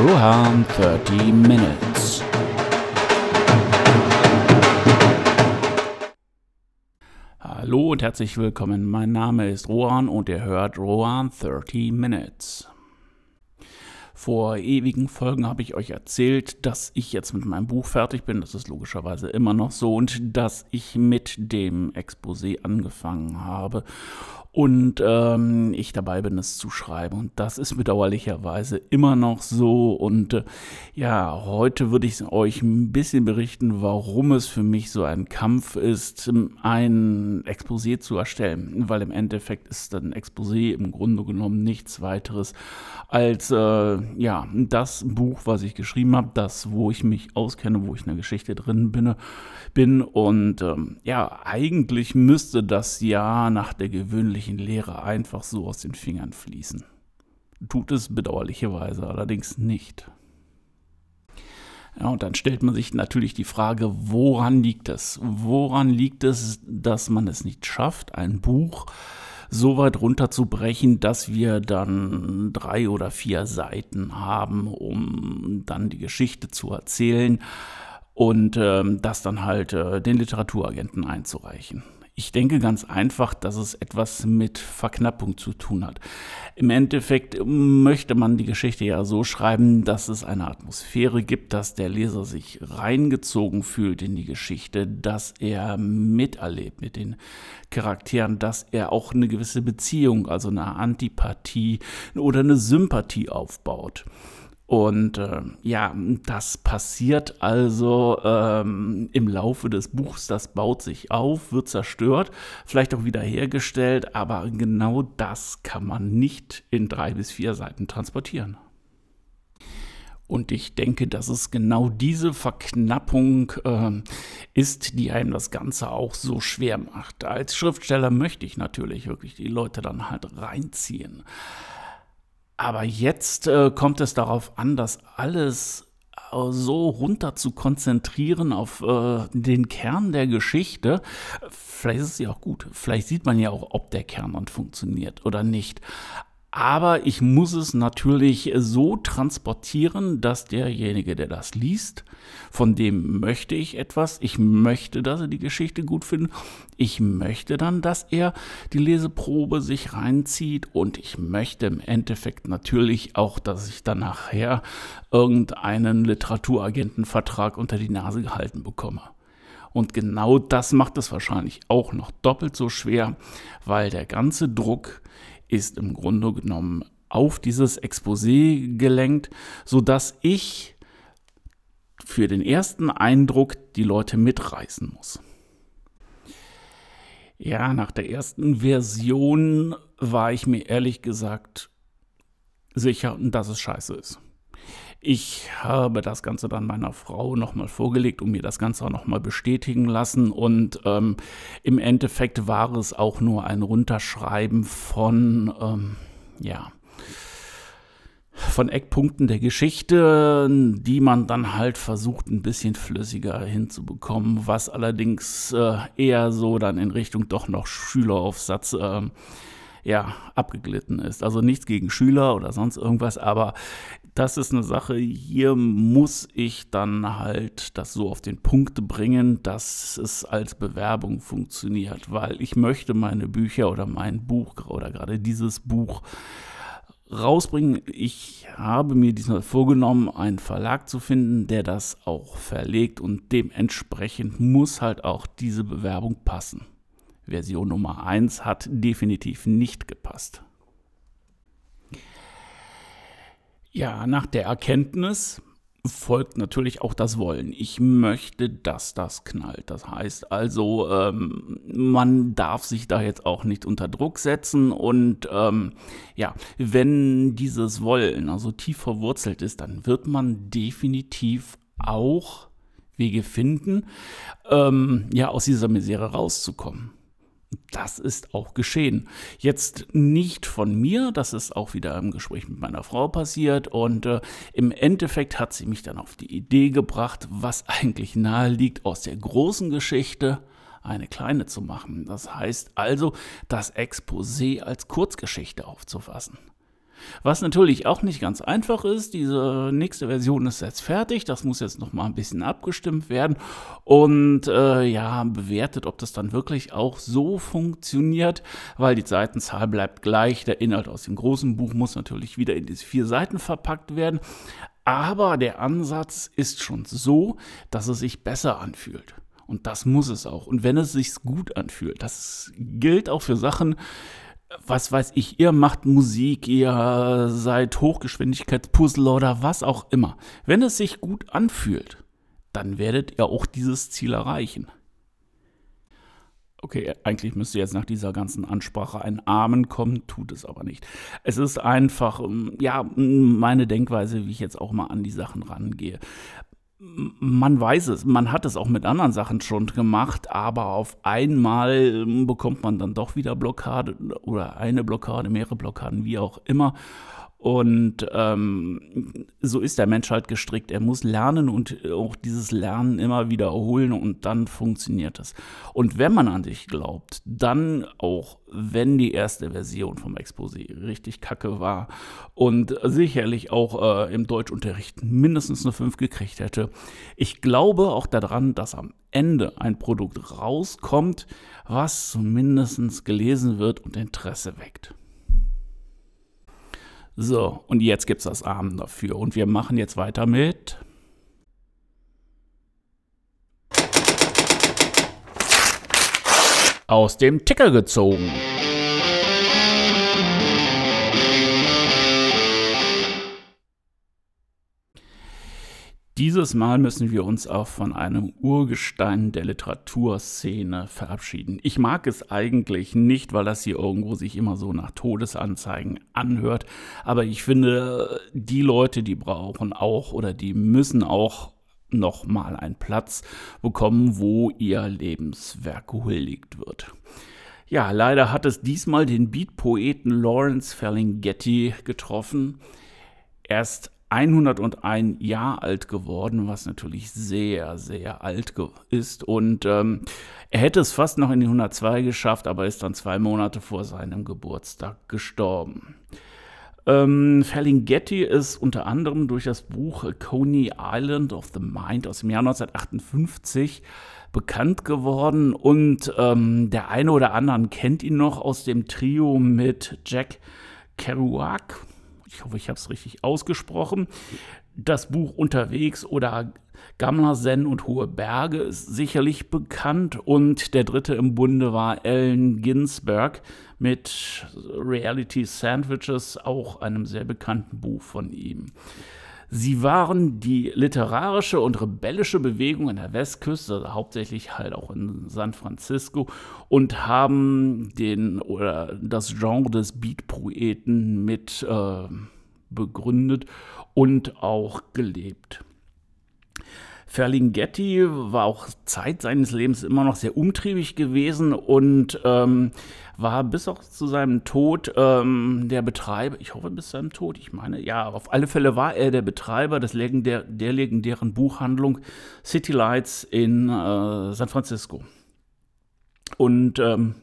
Rohan 30 Minutes. Hallo und herzlich willkommen. Mein Name ist Rohan und ihr hört Rohan 30 Minutes. Vor ewigen Folgen habe ich euch erzählt, dass ich jetzt mit meinem Buch fertig bin. Das ist logischerweise immer noch so und dass ich mit dem Exposé angefangen habe und ähm, ich dabei bin, es zu schreiben. Und das ist bedauerlicherweise immer noch so. Und äh, ja, heute würde ich euch ein bisschen berichten, warum es für mich so ein Kampf ist, ein Exposé zu erstellen. Weil im Endeffekt ist ein Exposé im Grunde genommen nichts weiteres als äh, ja das Buch, was ich geschrieben habe, das, wo ich mich auskenne, wo ich in der Geschichte drin bin. bin. Und ähm, ja, eigentlich müsste das ja nach der gewöhnlichen Lehre einfach so aus den Fingern fließen. Tut es bedauerlicherweise allerdings nicht. Ja, und dann stellt man sich natürlich die Frage, woran liegt es? Woran liegt es, dass man es nicht schafft, ein Buch so weit runterzubrechen, dass wir dann drei oder vier Seiten haben, um dann die Geschichte zu erzählen und ähm, das dann halt äh, den Literaturagenten einzureichen. Ich denke ganz einfach, dass es etwas mit Verknappung zu tun hat. Im Endeffekt möchte man die Geschichte ja so schreiben, dass es eine Atmosphäre gibt, dass der Leser sich reingezogen fühlt in die Geschichte, dass er miterlebt mit den Charakteren, dass er auch eine gewisse Beziehung, also eine Antipathie oder eine Sympathie aufbaut. Und äh, ja, das passiert also ähm, im Laufe des Buchs, das baut sich auf, wird zerstört, vielleicht auch wieder hergestellt, aber genau das kann man nicht in drei bis vier Seiten transportieren. Und ich denke, dass es genau diese Verknappung äh, ist, die einem das Ganze auch so schwer macht. Als Schriftsteller möchte ich natürlich wirklich die Leute dann halt reinziehen. Aber jetzt äh, kommt es darauf an, das alles äh, so runter zu konzentrieren auf äh, den Kern der Geschichte. Vielleicht ist es ja auch gut. Vielleicht sieht man ja auch, ob der Kern dann funktioniert oder nicht. Aber ich muss es natürlich so transportieren, dass derjenige, der das liest, von dem möchte ich etwas. Ich möchte, dass er die Geschichte gut findet. Ich möchte dann, dass er die Leseprobe sich reinzieht. Und ich möchte im Endeffekt natürlich auch, dass ich dann nachher irgendeinen Literaturagentenvertrag unter die Nase gehalten bekomme. Und genau das macht es wahrscheinlich auch noch doppelt so schwer, weil der ganze Druck ist im Grunde genommen auf dieses Exposé gelenkt, sodass ich für den ersten Eindruck die Leute mitreißen muss. Ja, nach der ersten Version war ich mir ehrlich gesagt sicher, dass es scheiße ist. Ich habe das Ganze dann meiner Frau nochmal vorgelegt und mir das Ganze auch nochmal bestätigen lassen. Und ähm, im Endeffekt war es auch nur ein Runterschreiben von, ähm, ja, von Eckpunkten der Geschichte, die man dann halt versucht, ein bisschen flüssiger hinzubekommen, was allerdings äh, eher so dann in Richtung doch noch Schüleraufsatz äh, ja, abgeglitten ist. Also nichts gegen Schüler oder sonst irgendwas, aber das ist eine Sache, hier muss ich dann halt das so auf den Punkt bringen, dass es als Bewerbung funktioniert, weil ich möchte meine Bücher oder mein Buch oder gerade dieses Buch rausbringen. Ich habe mir diesmal vorgenommen, einen Verlag zu finden, der das auch verlegt und dementsprechend muss halt auch diese Bewerbung passen. Version Nummer 1 hat definitiv nicht gepasst. Ja, nach der Erkenntnis folgt natürlich auch das Wollen. Ich möchte, dass das knallt. Das heißt also, ähm, man darf sich da jetzt auch nicht unter Druck setzen und ähm, ja, wenn dieses Wollen also tief verwurzelt ist, dann wird man definitiv auch Wege finden, ähm, ja, aus dieser Misere rauszukommen. Das ist auch geschehen. Jetzt nicht von mir, das ist auch wieder im Gespräch mit meiner Frau passiert und äh, im Endeffekt hat sie mich dann auf die Idee gebracht, was eigentlich nahe liegt, aus der großen Geschichte eine kleine zu machen. Das heißt also, das Exposé als Kurzgeschichte aufzufassen. Was natürlich auch nicht ganz einfach ist, diese nächste Version ist jetzt fertig, das muss jetzt noch mal ein bisschen abgestimmt werden und äh, ja, bewertet, ob das dann wirklich auch so funktioniert, weil die Seitenzahl bleibt gleich, der Inhalt aus dem großen Buch muss natürlich wieder in diese vier Seiten verpackt werden, aber der Ansatz ist schon so, dass es sich besser anfühlt. Und das muss es auch. Und wenn es sich gut anfühlt, das gilt auch für Sachen, was weiß ich, ihr macht Musik, ihr seid Hochgeschwindigkeitspuzzle oder was auch immer. Wenn es sich gut anfühlt, dann werdet ihr auch dieses Ziel erreichen. Okay, eigentlich müsste jetzt nach dieser ganzen Ansprache ein Amen kommen, tut es aber nicht. Es ist einfach, ja, meine Denkweise, wie ich jetzt auch mal an die Sachen rangehe man weiß es, man hat es auch mit anderen Sachen schon gemacht, aber auf einmal ähm, bekommt man dann doch wieder Blockade oder eine Blockade, mehrere Blockaden, wie auch immer. Und ähm, so ist der Mensch halt gestrickt. Er muss lernen und auch dieses Lernen immer wiederholen und dann funktioniert es. Und wenn man an sich glaubt, dann auch, wenn die erste Version vom Exposé richtig kacke war und sicherlich auch äh, im Deutschunterricht mindestens eine 5 gekriegt hätte, ich glaube auch daran, dass am Ende ein Produkt rauskommt, was zumindest gelesen wird und Interesse weckt. So, und jetzt gibt es das Arm dafür. Und wir machen jetzt weiter mit. Aus dem Ticker gezogen. Dieses Mal müssen wir uns auch von einem Urgestein der Literaturszene verabschieden. Ich mag es eigentlich nicht, weil das hier irgendwo sich immer so nach Todesanzeigen anhört, aber ich finde, die Leute, die brauchen auch oder die müssen auch noch mal einen Platz bekommen, wo ihr Lebenswerk gehuldigt wird. Ja, leider hat es diesmal den Beat-Poeten Lawrence Ferlinghetti getroffen. Erst 101 Jahr alt geworden, was natürlich sehr, sehr alt ist. Und ähm, er hätte es fast noch in die 102 geschafft, aber ist dann zwei Monate vor seinem Geburtstag gestorben. Ähm, Ferlinghetti ist unter anderem durch das Buch Coney Island of the Mind aus dem Jahr 1958 bekannt geworden und ähm, der eine oder andere kennt ihn noch aus dem Trio mit Jack Kerouac ich hoffe, ich habe es richtig ausgesprochen. Das Buch Unterwegs oder Gamla Zen und Hohe Berge ist sicherlich bekannt. Und der dritte im Bunde war Allen Ginsberg mit Reality Sandwiches, auch einem sehr bekannten Buch von ihm. Sie waren die literarische und rebellische Bewegung in der Westküste, also hauptsächlich halt auch in San Francisco, und haben den oder das Genre des Beat-Poeten mit äh, begründet und auch gelebt. Ferlinghetti war auch Zeit seines Lebens immer noch sehr umtriebig gewesen und ähm, war bis auch zu seinem Tod ähm, der Betreiber, ich hoffe bis seinem Tod, ich meine, ja, auf alle Fälle war er der Betreiber des legendär, der legendären Buchhandlung City Lights in äh, San Francisco. Und ähm,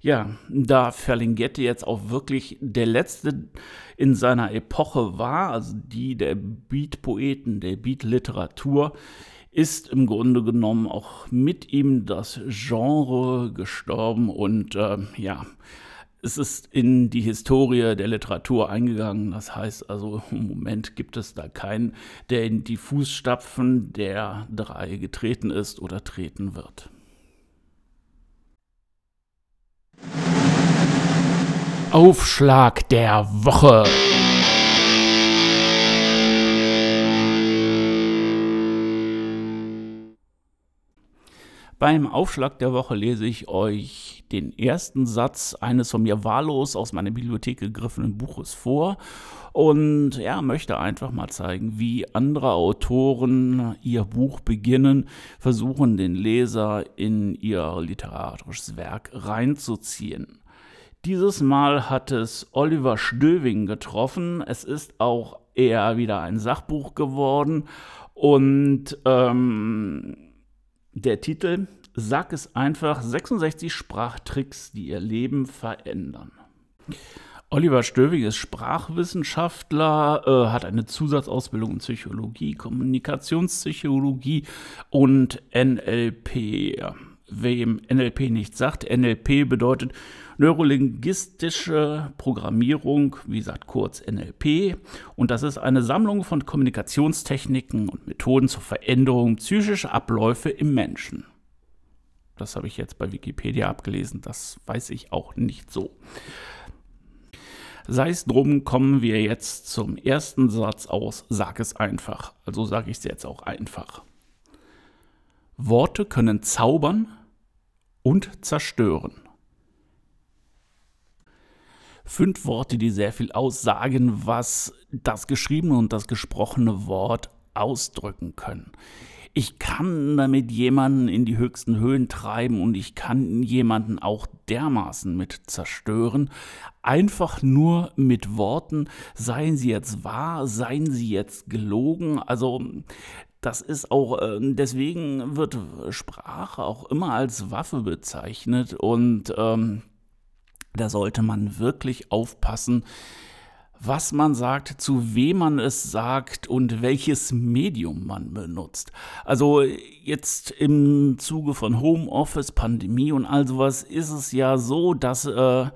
ja, da Ferlinghetti jetzt auch wirklich der letzte in seiner Epoche war, also die der Beat-Poeten, der Beat-Literatur, ist im Grunde genommen auch mit ihm das Genre gestorben und äh, ja, es ist in die Historie der Literatur eingegangen. Das heißt also, im Moment gibt es da keinen, der in die Fußstapfen der drei getreten ist oder treten wird. Aufschlag der Woche. Beim Aufschlag der Woche lese ich euch den ersten Satz eines von mir wahllos aus meiner Bibliothek gegriffenen Buches vor und ja, möchte einfach mal zeigen, wie andere Autoren ihr Buch beginnen, versuchen den Leser in ihr literarisches Werk reinzuziehen. Dieses Mal hat es Oliver Stöving getroffen. Es ist auch eher wieder ein Sachbuch geworden und ähm, der Titel Sag es einfach 66 Sprachtricks, die ihr Leben verändern. Oliver Stöwig ist Sprachwissenschaftler, äh, hat eine Zusatzausbildung in Psychologie, Kommunikationspsychologie und NLP. Wem NLP nicht sagt, NLP bedeutet neurolinguistische Programmierung, wie gesagt kurz NLP. Und das ist eine Sammlung von Kommunikationstechniken und Methoden zur Veränderung psychischer Abläufe im Menschen. Das habe ich jetzt bei Wikipedia abgelesen, das weiß ich auch nicht so. Sei es drum, kommen wir jetzt zum ersten Satz aus, sag es einfach. Also sage ich es jetzt auch einfach. Worte können zaubern und zerstören. Fünf Worte, die sehr viel aussagen, was das geschriebene und das gesprochene Wort ausdrücken können ich kann damit jemanden in die höchsten Höhen treiben und ich kann jemanden auch dermaßen mit zerstören. Einfach nur mit Worten, seien sie jetzt wahr, seien sie jetzt gelogen. Also das ist auch, äh, deswegen wird Sprache auch immer als Waffe bezeichnet und ähm, da sollte man wirklich aufpassen, was man sagt, zu wem man es sagt und welches Medium man benutzt. Also jetzt im Zuge von Homeoffice, Pandemie und all sowas ist es ja so, dass äh,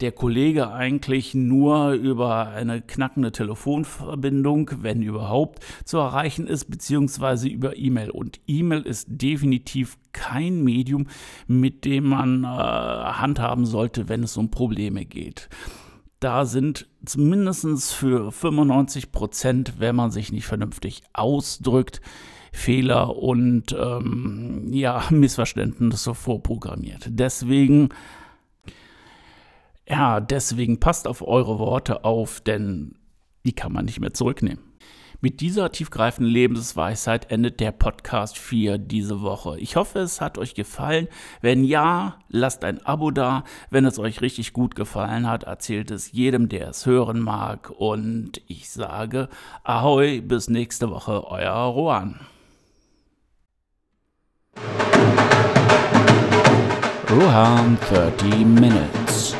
der Kollege eigentlich nur über eine knackende Telefonverbindung, wenn überhaupt, zu erreichen ist, beziehungsweise über E-Mail. Und E-Mail ist definitiv kein Medium, mit dem man äh, handhaben sollte, wenn es um Probleme geht da sind zumindest für 95 Prozent, wenn man sich nicht vernünftig ausdrückt, Fehler und ähm, ja, Missverständnisse vorprogrammiert. Deswegen, ja, deswegen passt auf eure Worte auf, denn die kann man nicht mehr zurücknehmen. Mit dieser tiefgreifenden Lebensweisheit endet der Podcast 4 diese Woche. Ich hoffe, es hat euch gefallen. Wenn ja, lasst ein Abo da. Wenn es euch richtig gut gefallen hat, erzählt es jedem, der es hören mag. Und ich sage Ahoi, bis nächste Woche, euer Rohan. Rohan 30 Minutes.